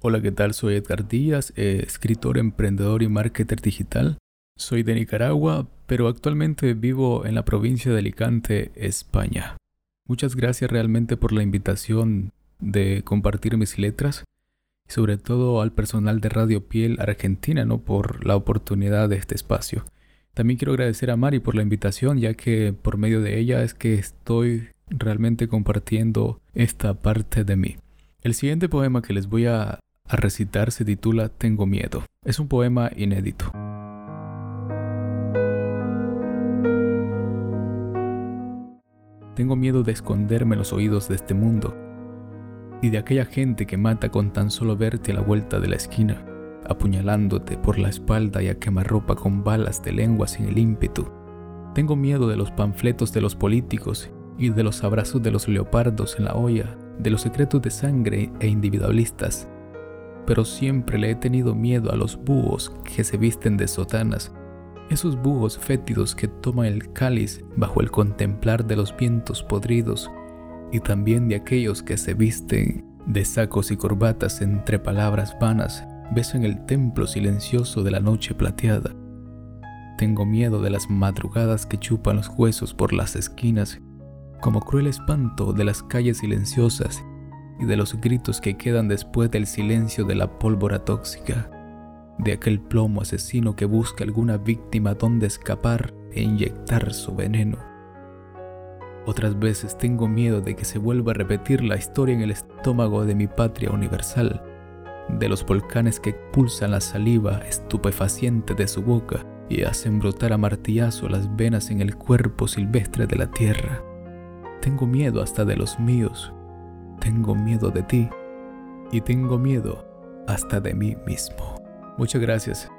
Hola, ¿qué tal? Soy Edgar Díaz, eh, escritor, emprendedor y marketer digital. Soy de Nicaragua, pero actualmente vivo en la provincia de Alicante, España. Muchas gracias realmente por la invitación de compartir mis letras y sobre todo al personal de Radio Piel Argentina, ¿no? Por la oportunidad de este espacio. También quiero agradecer a Mari por la invitación, ya que por medio de ella es que estoy realmente compartiendo esta parte de mí. El siguiente poema que les voy a a recitar se titula Tengo miedo. Es un poema inédito. Tengo miedo de esconderme los oídos de este mundo y de aquella gente que mata con tan solo verte a la vuelta de la esquina, apuñalándote por la espalda y a quemarropa con balas de lengua sin el ímpetu. Tengo miedo de los panfletos de los políticos y de los abrazos de los leopardos en la olla, de los secretos de sangre e individualistas pero siempre le he tenido miedo a los búhos que se visten de sotanas, esos búhos fétidos que toman el cáliz bajo el contemplar de los vientos podridos, y también de aquellos que se visten de sacos y corbatas entre palabras vanas, besan el templo silencioso de la noche plateada. Tengo miedo de las madrugadas que chupan los huesos por las esquinas, como cruel espanto de las calles silenciosas y de los gritos que quedan después del silencio de la pólvora tóxica, de aquel plomo asesino que busca alguna víctima donde escapar e inyectar su veneno. Otras veces tengo miedo de que se vuelva a repetir la historia en el estómago de mi patria universal, de los volcanes que pulsan la saliva estupefaciente de su boca y hacen brotar a martillazo las venas en el cuerpo silvestre de la tierra. Tengo miedo hasta de los míos, tengo miedo de ti y tengo miedo hasta de mí mismo. Muchas gracias.